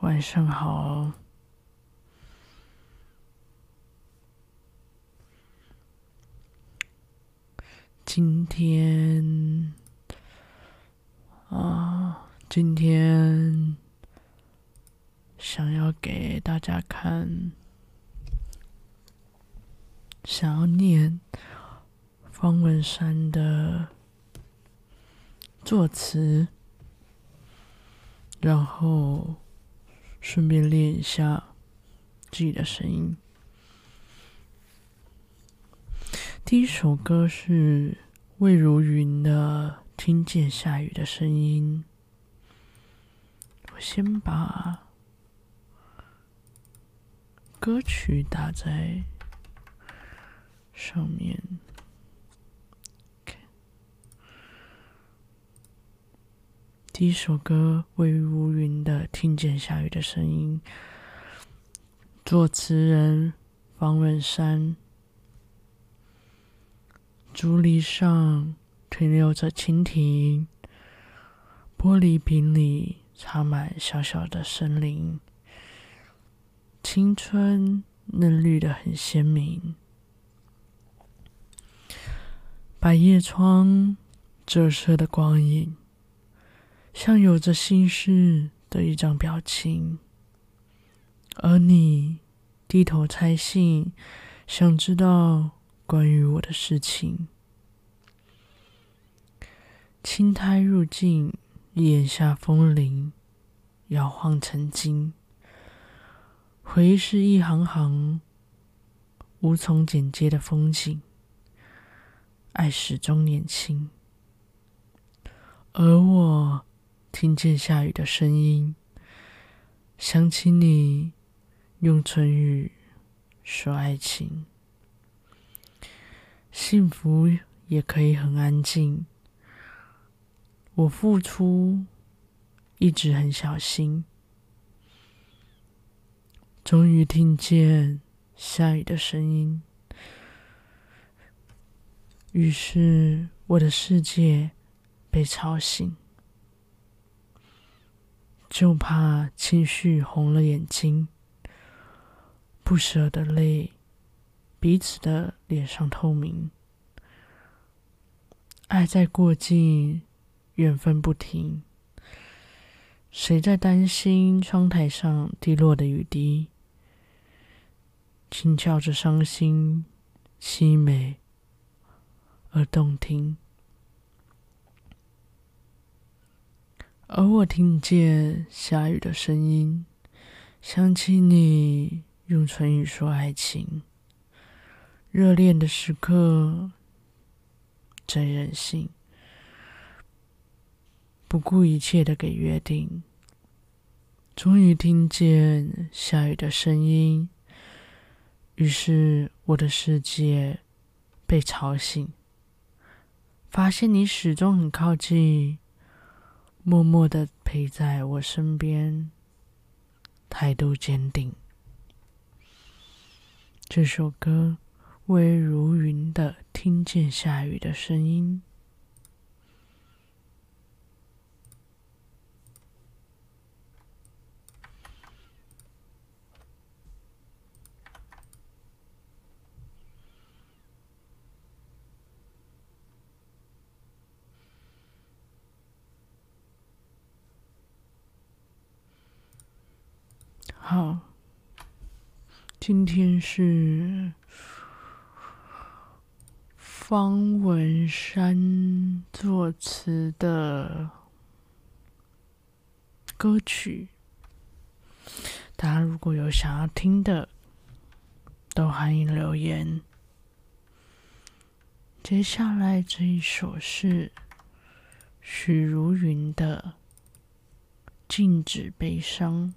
晚上好。今天啊，今天想要给大家看，想要念方文山的作词，然后。顺便练一下自己的声音。第一首歌是魏如云的《听见下雨的声音》。我先把歌曲打在上面。第一首歌，魏如云的《听见下雨的声音》，作词人方文山。竹篱上停留着蜻蜓，玻璃瓶里插满小小的森林，青春嫩绿的很鲜明。百叶窗折射的光影。像有着心事的一张表情，而你低头拆信，想知道关于我的事情。青苔入镜，檐下风铃摇晃曾经，回忆是一行行无从剪接的风景，爱始终年轻，而我。听见下雨的声音，想起你用唇语说爱情。幸福也可以很安静。我付出一直很小心，终于听见下雨的声音，于是我的世界被吵醒。就怕情绪红了眼睛，不舍的泪，彼此的脸上透明。爱在过境，缘分不停。谁在担心窗台上滴落的雨滴？轻敲着伤心，凄美而动听。而我听见下雨的声音，想起你用唇语说爱情，热恋的时刻真任性，不顾一切的给约定。终于听见下雨的声音，于是我的世界被吵醒，发现你始终很靠近。默默的陪在我身边，态度坚定。这首歌，微如云的《听见下雨的声音》。好，今天是方文山作词的歌曲。大家如果有想要听的，都欢迎留言。接下来这一首是许茹芸的《禁止悲伤》。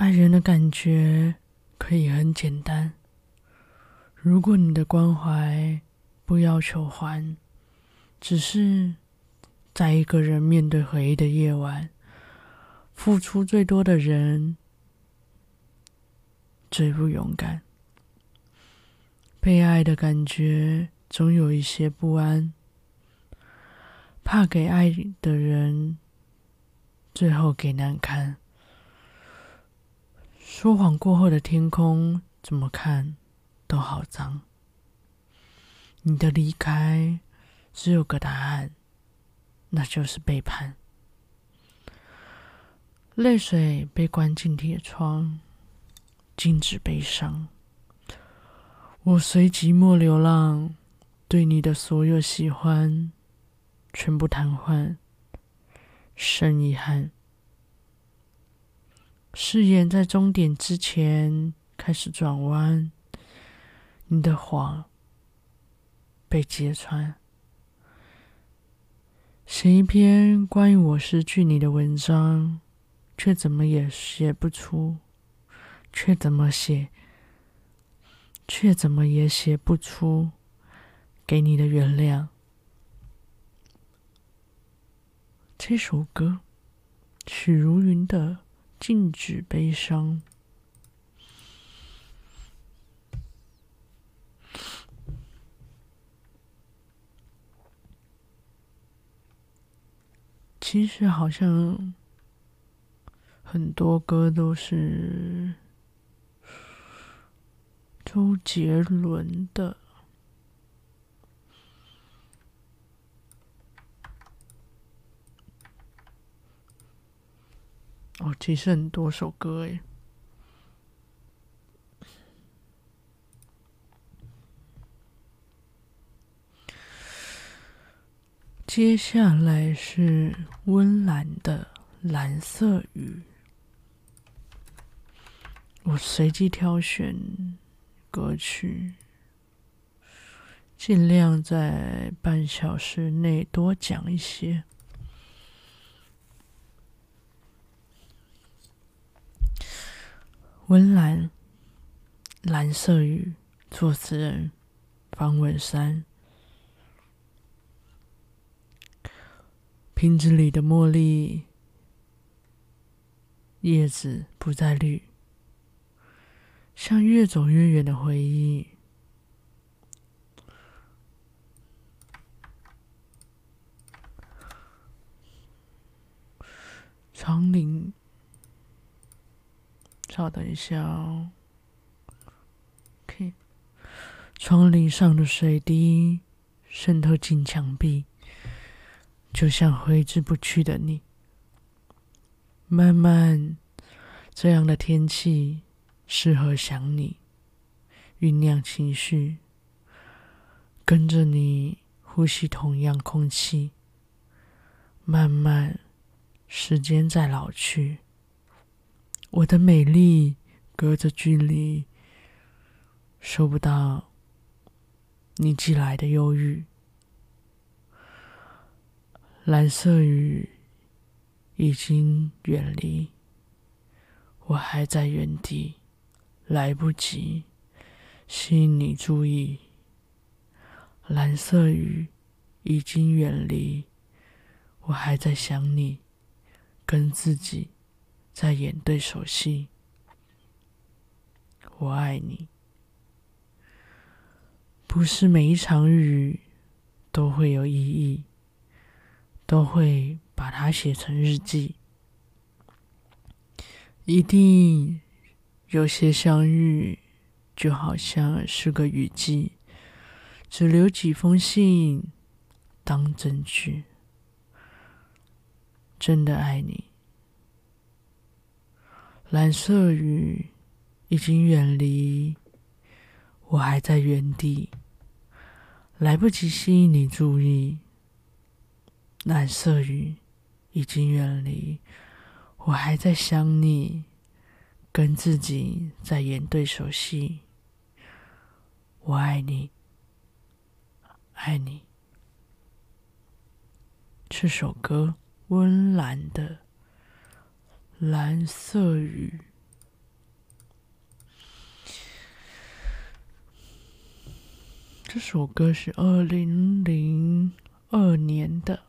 爱人的感觉可以很简单，如果你的关怀不要求还，只是在一个人面对回忆的夜晚，付出最多的人最不勇敢。被爱的感觉总有一些不安，怕给爱的人最后给难堪。说谎过后的天空，怎么看都好脏。你的离开只有个答案，那就是背叛。泪水被关进铁窗，禁止悲伤。我随寂寞流浪，对你的所有喜欢全部瘫痪，深遗憾。誓言在终点之前开始转弯，你的谎被揭穿。写一篇关于我失去你的文章，却怎么也写不出，却怎么写？却怎么也写不出给你的原谅。这首歌，许茹芸的《禁止悲伤》。其实好像很多歌都是。周杰伦的哦，其实很多首歌诶。接下来是温岚的《蓝色雨》，我随机挑选。歌曲，尽量在半小时内多讲一些。温岚，蓝色雨，作词人方文山。瓶子里的茉莉，叶子不再绿。像越走越远的回忆，长岭。稍等一下哦。OK，窗棂上的水滴渗透进墙壁，就像挥之不去的你。慢慢，这样的天气。适合想你，酝酿情绪，跟着你呼吸同样空气。慢慢，时间在老去，我的美丽隔着距离，收不到你寄来的忧郁。蓝色雨已经远离，我还在原地。来不及吸引你注意，蓝色雨已经远离，我还在想你，跟自己在演对手戏。我爱你，不是每一场雨都会有意义，都会把它写成日记，一定。有些相遇就好像是个雨季，只留几封信当证据。真的爱你，蓝色雨已经远离，我还在原地，来不及吸引你注意。蓝色雨已经远离，我还在想你。跟自己在演对手戏，我爱你，爱你。这首歌温岚的《蓝色雨》，这首歌是二零零二年的。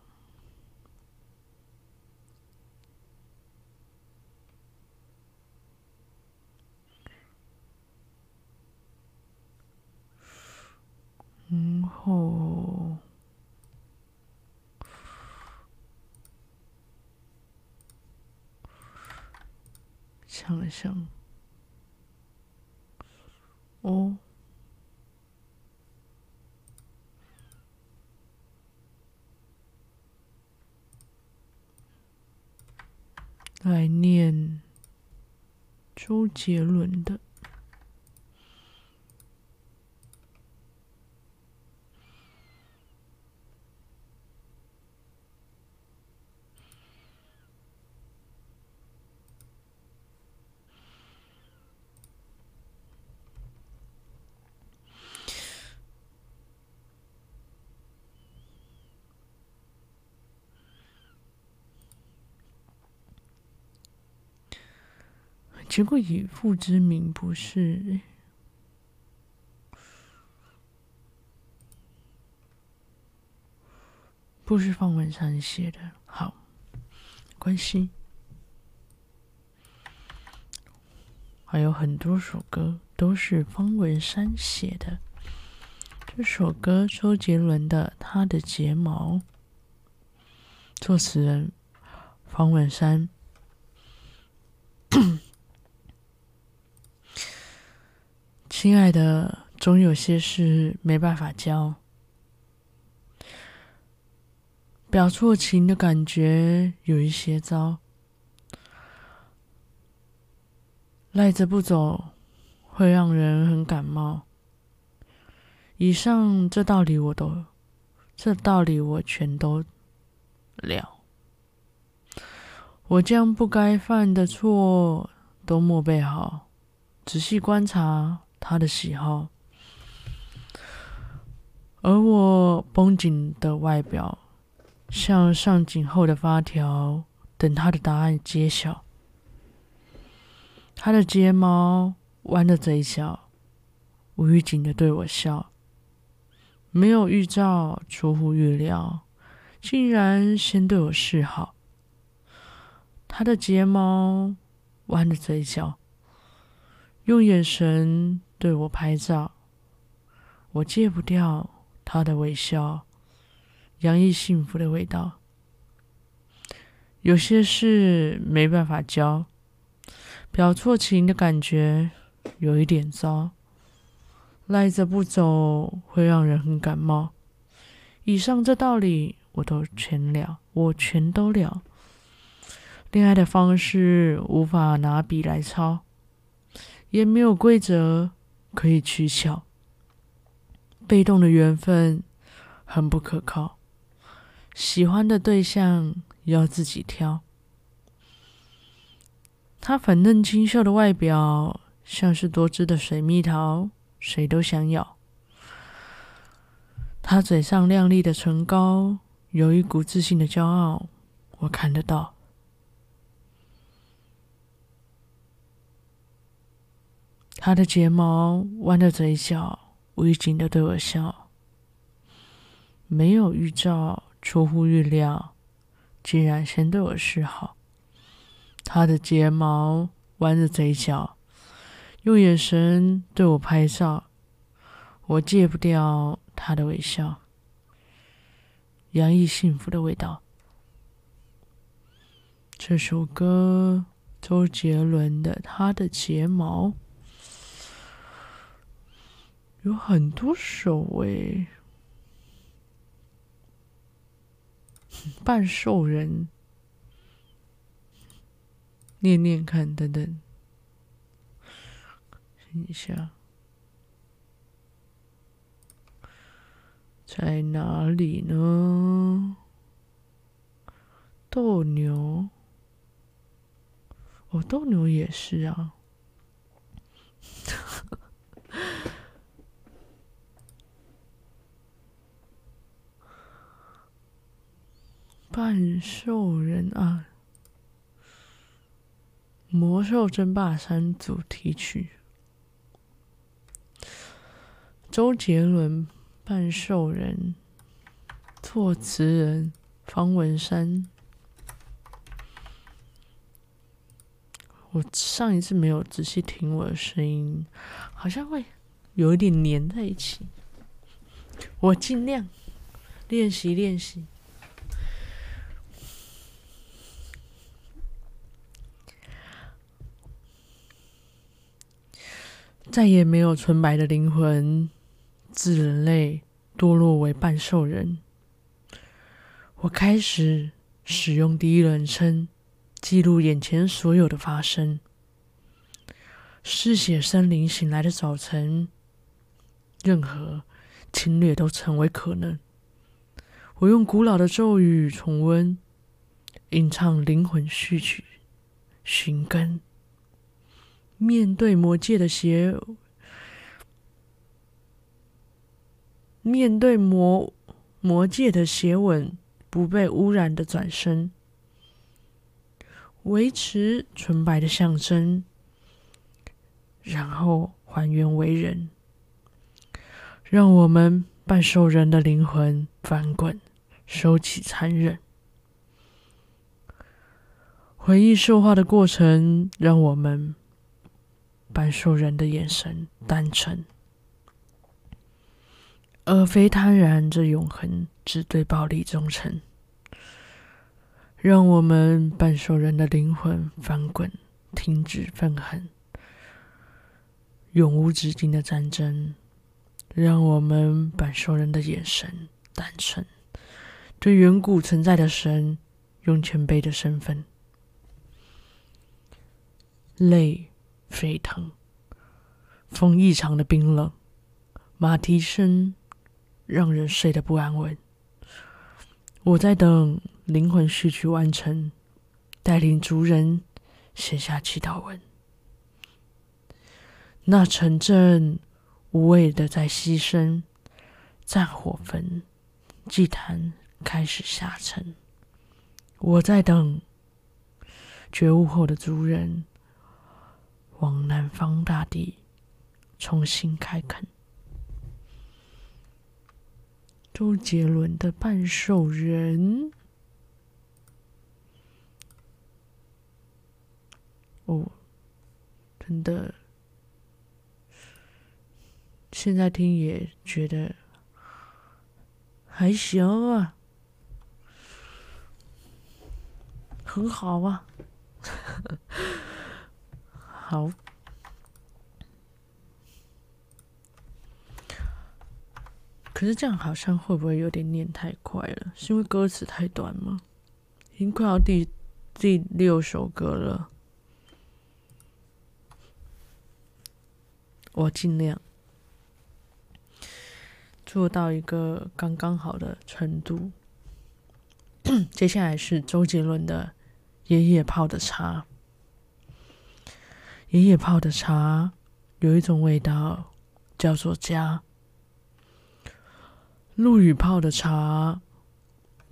然后好像，哦。来念周杰伦的。结果以父之名不是，不是方文山写的。好，关系，还有很多首歌都是方文山写的。这首歌周杰伦的《他的睫毛》，作词人方文山。亲爱的，总有些事没办法教。表错情的感觉有一些糟，赖着不走会让人很感冒。以上这道理我都，这道理我全都了。我将不该犯的错都默背好，仔细观察。他的喜好，而我绷紧的外表，像上紧后的发条，等他的答案揭晓。他的睫毛弯的嘴角，无预警的对我笑，没有预兆，出乎预料，竟然先对我示好。他的睫毛弯的嘴角，用眼神。对我拍照，我戒不掉他的微笑，洋溢幸福的味道。有些事没办法教，表错情的感觉有一点糟，赖着不走会让人很感冒。以上这道理我都全了，我全都了。恋爱的方式无法拿笔来抄，也没有规则。可以取巧，被动的缘分很不可靠，喜欢的对象要自己挑。他粉嫩清秀的外表像是多汁的水蜜桃，谁都想咬。他嘴上亮丽的唇膏有一股自信的骄傲，我看得到。他的睫毛弯的嘴角，无预警的对我笑，没有预兆，出乎预料，竟然先对我示好。他的睫毛弯着嘴角，用眼神对我拍照，我戒不掉他的微笑，洋溢幸福的味道。这首歌，周杰伦的《他的睫毛》。有很多首诶，半兽人，念念看，等等，等一下，在哪里呢？斗牛，哦，斗牛也是啊。半兽人啊，《魔兽争霸三》主题曲，周杰伦，半兽人，作词人方文山。我上一次没有仔细听我的声音，好像会有一点黏在一起。我尽量练习练习。再也没有纯白的灵魂，自人类堕落为半兽人。我开始使用第一人称记录眼前所有的发生。嗜血森林醒来的早晨，任何侵略都成为可能。我用古老的咒语重温，吟唱灵魂序曲，寻根。面对魔界的邪，面对魔魔界的邪吻，不被污染的转身，维持纯白的象征，然后还原为人，让我们半兽人的灵魂翻滚，收起残忍，回忆兽化的过程，让我们。半兽人的眼神单纯，而非贪婪着永恒，只对暴力忠诚。让我们半兽人的灵魂翻滚，停止愤恨，永无止境的战争。让我们半兽人的眼神单纯，对远古存在的神，用谦卑的身份，泪。沸腾，风异常的冰冷，马蹄声让人睡得不安稳。我在等灵魂序曲完成，带领族人写下祈祷文。那城镇无谓的在牺牲，战火焚，祭坛开始下沉。我在等觉悟后的族人。往南方大地重新开垦。周杰伦的半兽人，哦，真的，现在听也觉得还行啊，很好啊。好，可是这样好像会不会有点念太快了？是因为歌词太短吗？已经快要第第六首歌了，我尽量做到一个刚刚好的程度。接下来是周杰伦的《爷爷泡的茶》。爷爷泡的茶有一种味道，叫做家。陆羽泡的茶，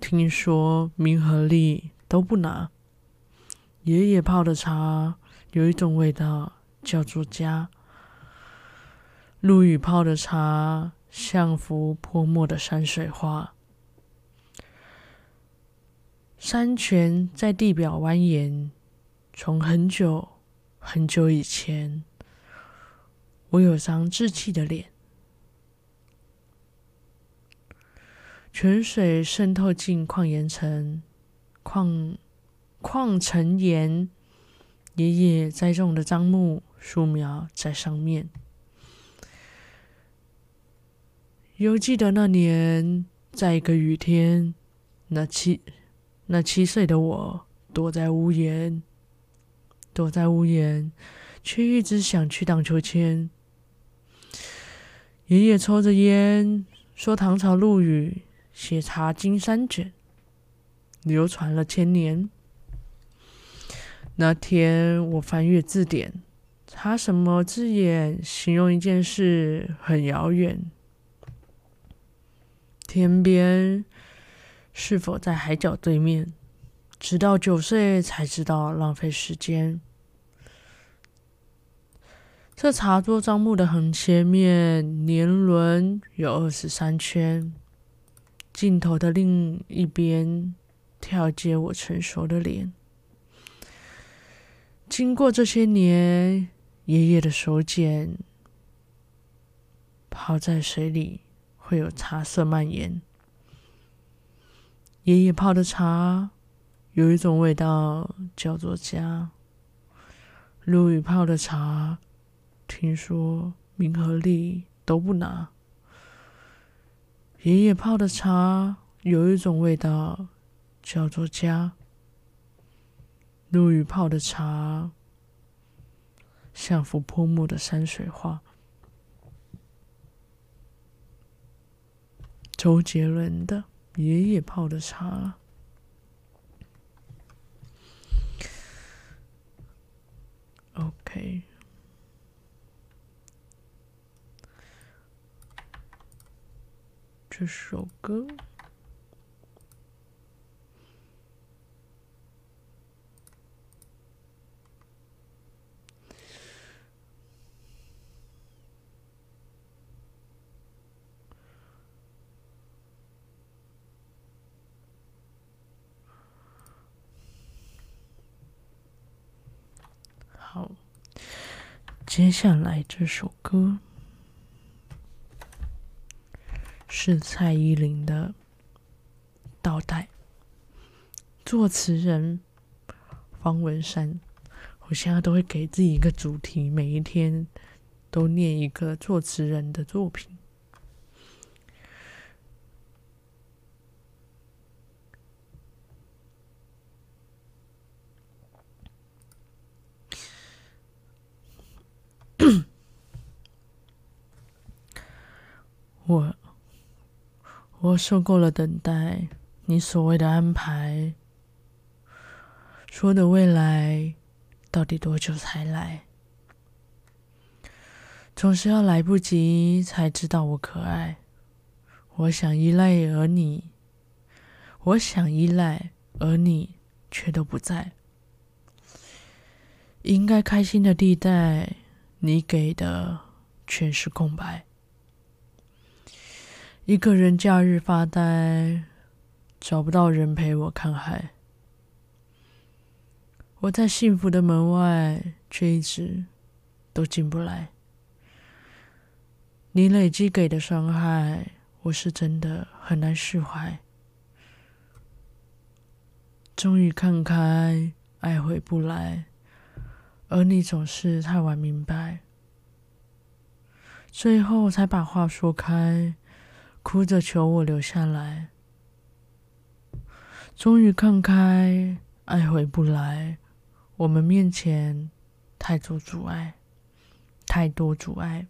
听说名和利都不拿。爷爷泡的茶有一种味道，叫做家。陆羽泡的茶像幅泼墨的山水画，山泉在地表蜿蜒，从很久。很久以前，我有张稚气的脸，泉水渗透进矿岩层，矿矿层岩，爷爷栽种的樟木树苗在上面。犹记得那年，在一个雨天，那七那七岁的我躲在屋檐。躲在屋檐，却一直想去荡秋千。爷爷抽着烟，说：“唐朝陆羽写茶经三卷，流传了千年。”那天我翻阅字典，查什么字眼形容一件事很遥远？天边是否在海角对面？直到九岁才知道浪费时间。这茶桌樟木的横切面年轮有二十三圈，镜头的另一边跳接我成熟的脸。经过这些年，爷爷的手茧泡在水里会有茶色蔓延。爷爷泡的茶有一种味道，叫做家。陆羽泡的茶，听说名和利都不拿。爷爷泡的茶有一种味道，叫做家。陆羽泡的茶，像幅泼墨的山水画。周杰伦的爷爷泡的茶。OK，这首歌。好，接下来这首歌是蔡依林的《倒带》，作词人方文山。我现在都会给自己一个主题，每一天都念一个作词人的作品。我我受够了等待你所谓的安排，说的未来到底多久才来？总是要来不及才知道我可爱。我想依赖而你，我想依赖而你却都不在。应该开心的地带，你给的全是空白。一个人假日发呆，找不到人陪我看海。我在幸福的门外，却一直都进不来。你累积给的伤害，我是真的很难释怀。终于看开，爱回不来，而你总是太晚明白，最后才把话说开。哭着求我留下来，终于看开，爱回不来。我们面前太多阻碍，太多阻碍。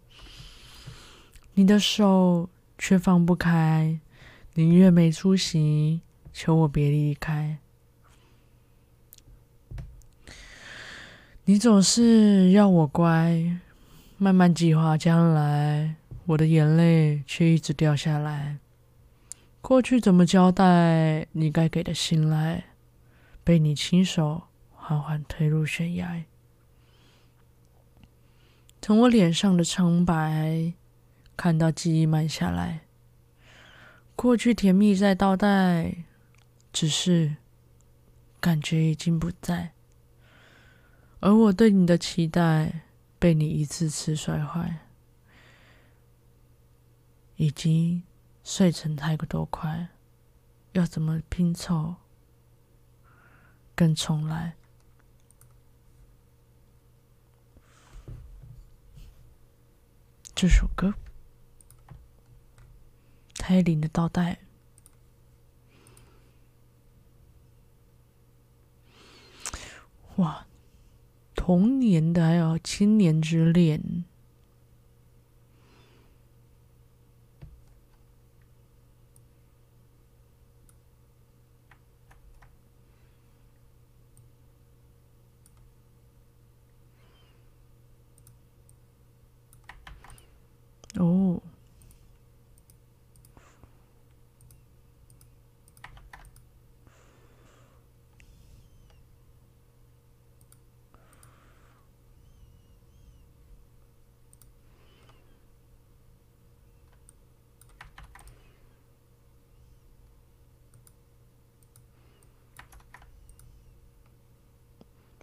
你的手却放不开，宁愿没出息，求我别离开。你总是要我乖，慢慢计划将来。我的眼泪却一直掉下来。过去怎么交代？你该给的信赖，被你亲手缓缓推入悬崖。从我脸上的苍白，看到记忆慢下来。过去甜蜜在倒带，只是感觉已经不在。而我对你的期待，被你一次次摔坏。以及碎成太多块，要怎么拼凑？跟重来。这首歌，蔡依林的倒带。哇，童年的还有青年之恋。哦，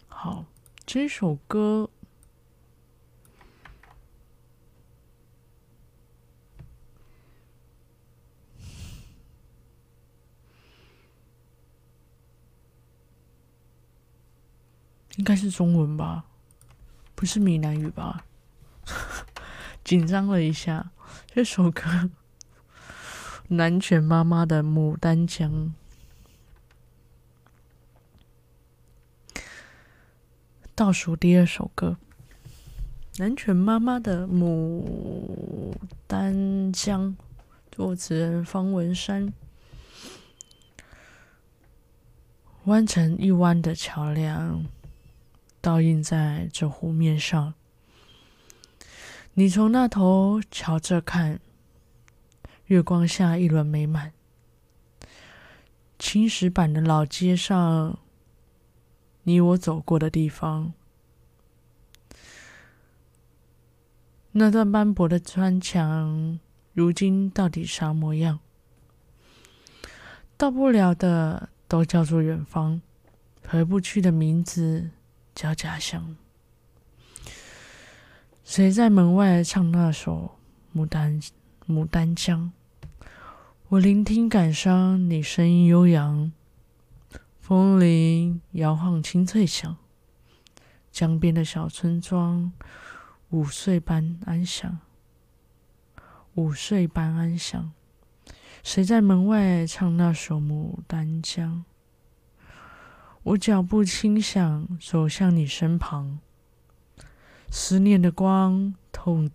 好，这首歌。应应该是中文吧，不是闽南语吧？紧张了一下，这首歌。南拳妈妈的《牡丹江》，倒数第二首歌。南拳妈妈的《牡丹江》，作词人方文山。弯成一弯的桥梁，倒映在这湖面上。你从那头瞧着看。月光下一轮美满，青石板的老街上，你我走过的地方，那段斑驳的砖墙，如今到底啥模样？到不了的都叫做远方，回不去的名字叫家乡。谁在门外唱那首《牡丹牡丹江》？我聆听感伤，你声音悠扬，风铃摇晃清脆响，江边的小村庄，午睡般安详，午睡般安详。谁在门外唱那首《牡丹江》？我脚步轻响，走向你身旁，思念的光透，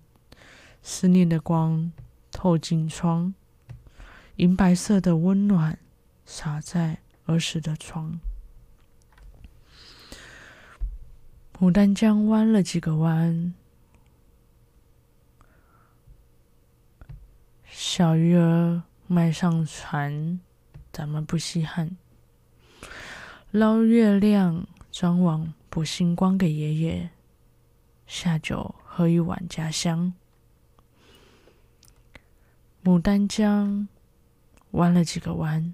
思念的光透进窗。银白色的温暖洒在儿时的床。牡丹江弯了几个弯，小鱼儿迈上船，咱们不稀罕。捞月亮，张网捕星光给爷爷，下酒喝一碗家乡。牡丹江。弯了几个弯，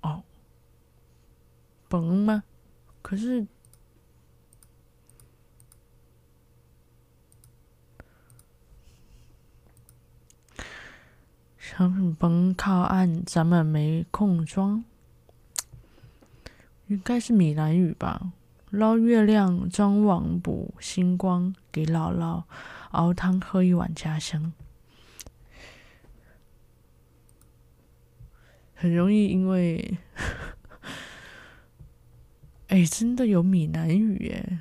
哦，崩吗？可是，商品崩靠岸，咱们没空装，应该是闽南语吧。捞月亮，张网捕星光，给姥姥熬汤喝一碗家乡。很容易因为，哎，真的有闽南语耶！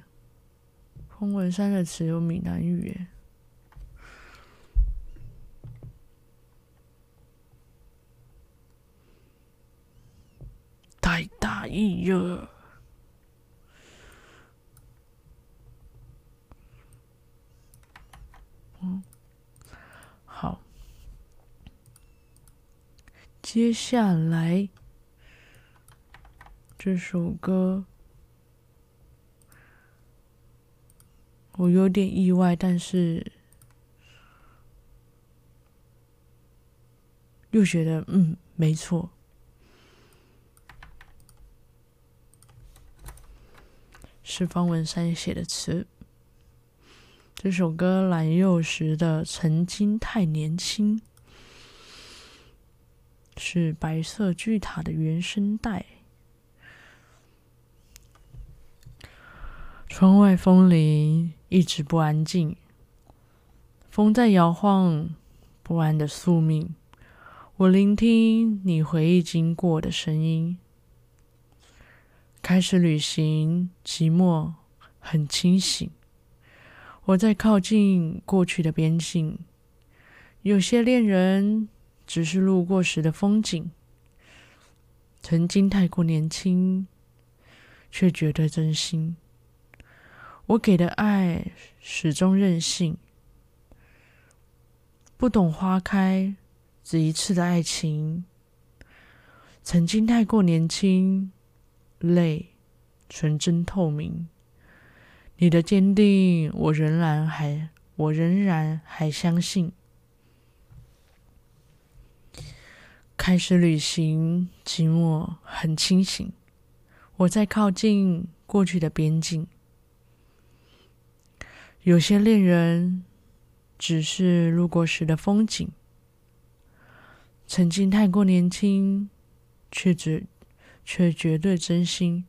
风文山的词有闽南语耶，太大意了。嗯，好。接下来这首歌，我有点意外，但是又觉得嗯，没错，是方文山写的词。这首歌蓝又时的《曾经太年轻》是白色巨塔的原声带。窗外风铃一直不安静，风在摇晃不安的宿命。我聆听你回忆经过的声音，开始旅行，寂寞很清醒。我在靠近过去的边境，有些恋人只是路过时的风景。曾经太过年轻，却觉得真心。我给的爱始终任性，不懂花开只一次的爱情。曾经太过年轻，泪纯真透明。你的坚定，我仍然还，我仍然还相信。开始旅行，寂寞很清醒。我在靠近过去的边境。有些恋人只是路过时的风景。曾经太过年轻，却只却绝对真心。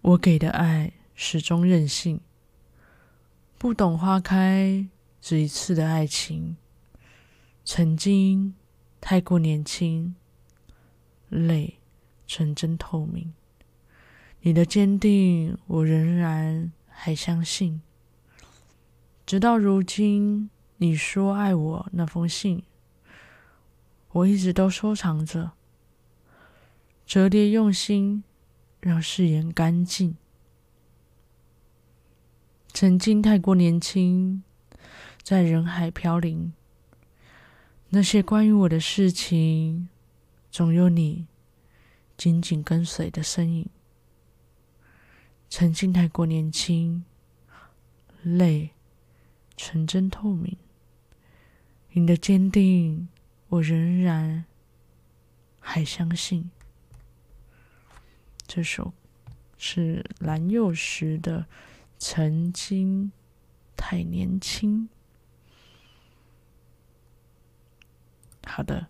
我给的爱始终任性，不懂花开只一次的爱情。曾经太过年轻，泪纯真透明。你的坚定，我仍然还相信。直到如今，你说爱我那封信，我一直都收藏着，折叠用心，让誓言干净。曾经太过年轻，在人海飘零，那些关于我的事情，总有你紧紧跟随的身影。曾经太过年轻，泪。纯真透明，你的坚定，我仍然还相信。这首是蓝又时的《曾经太年轻》。好的，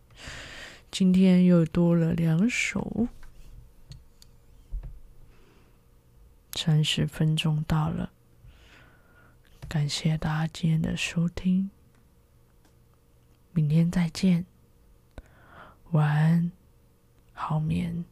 今天又多了两首，三十分钟到了。感谢大家今天的收听，明天再见，晚安，好眠。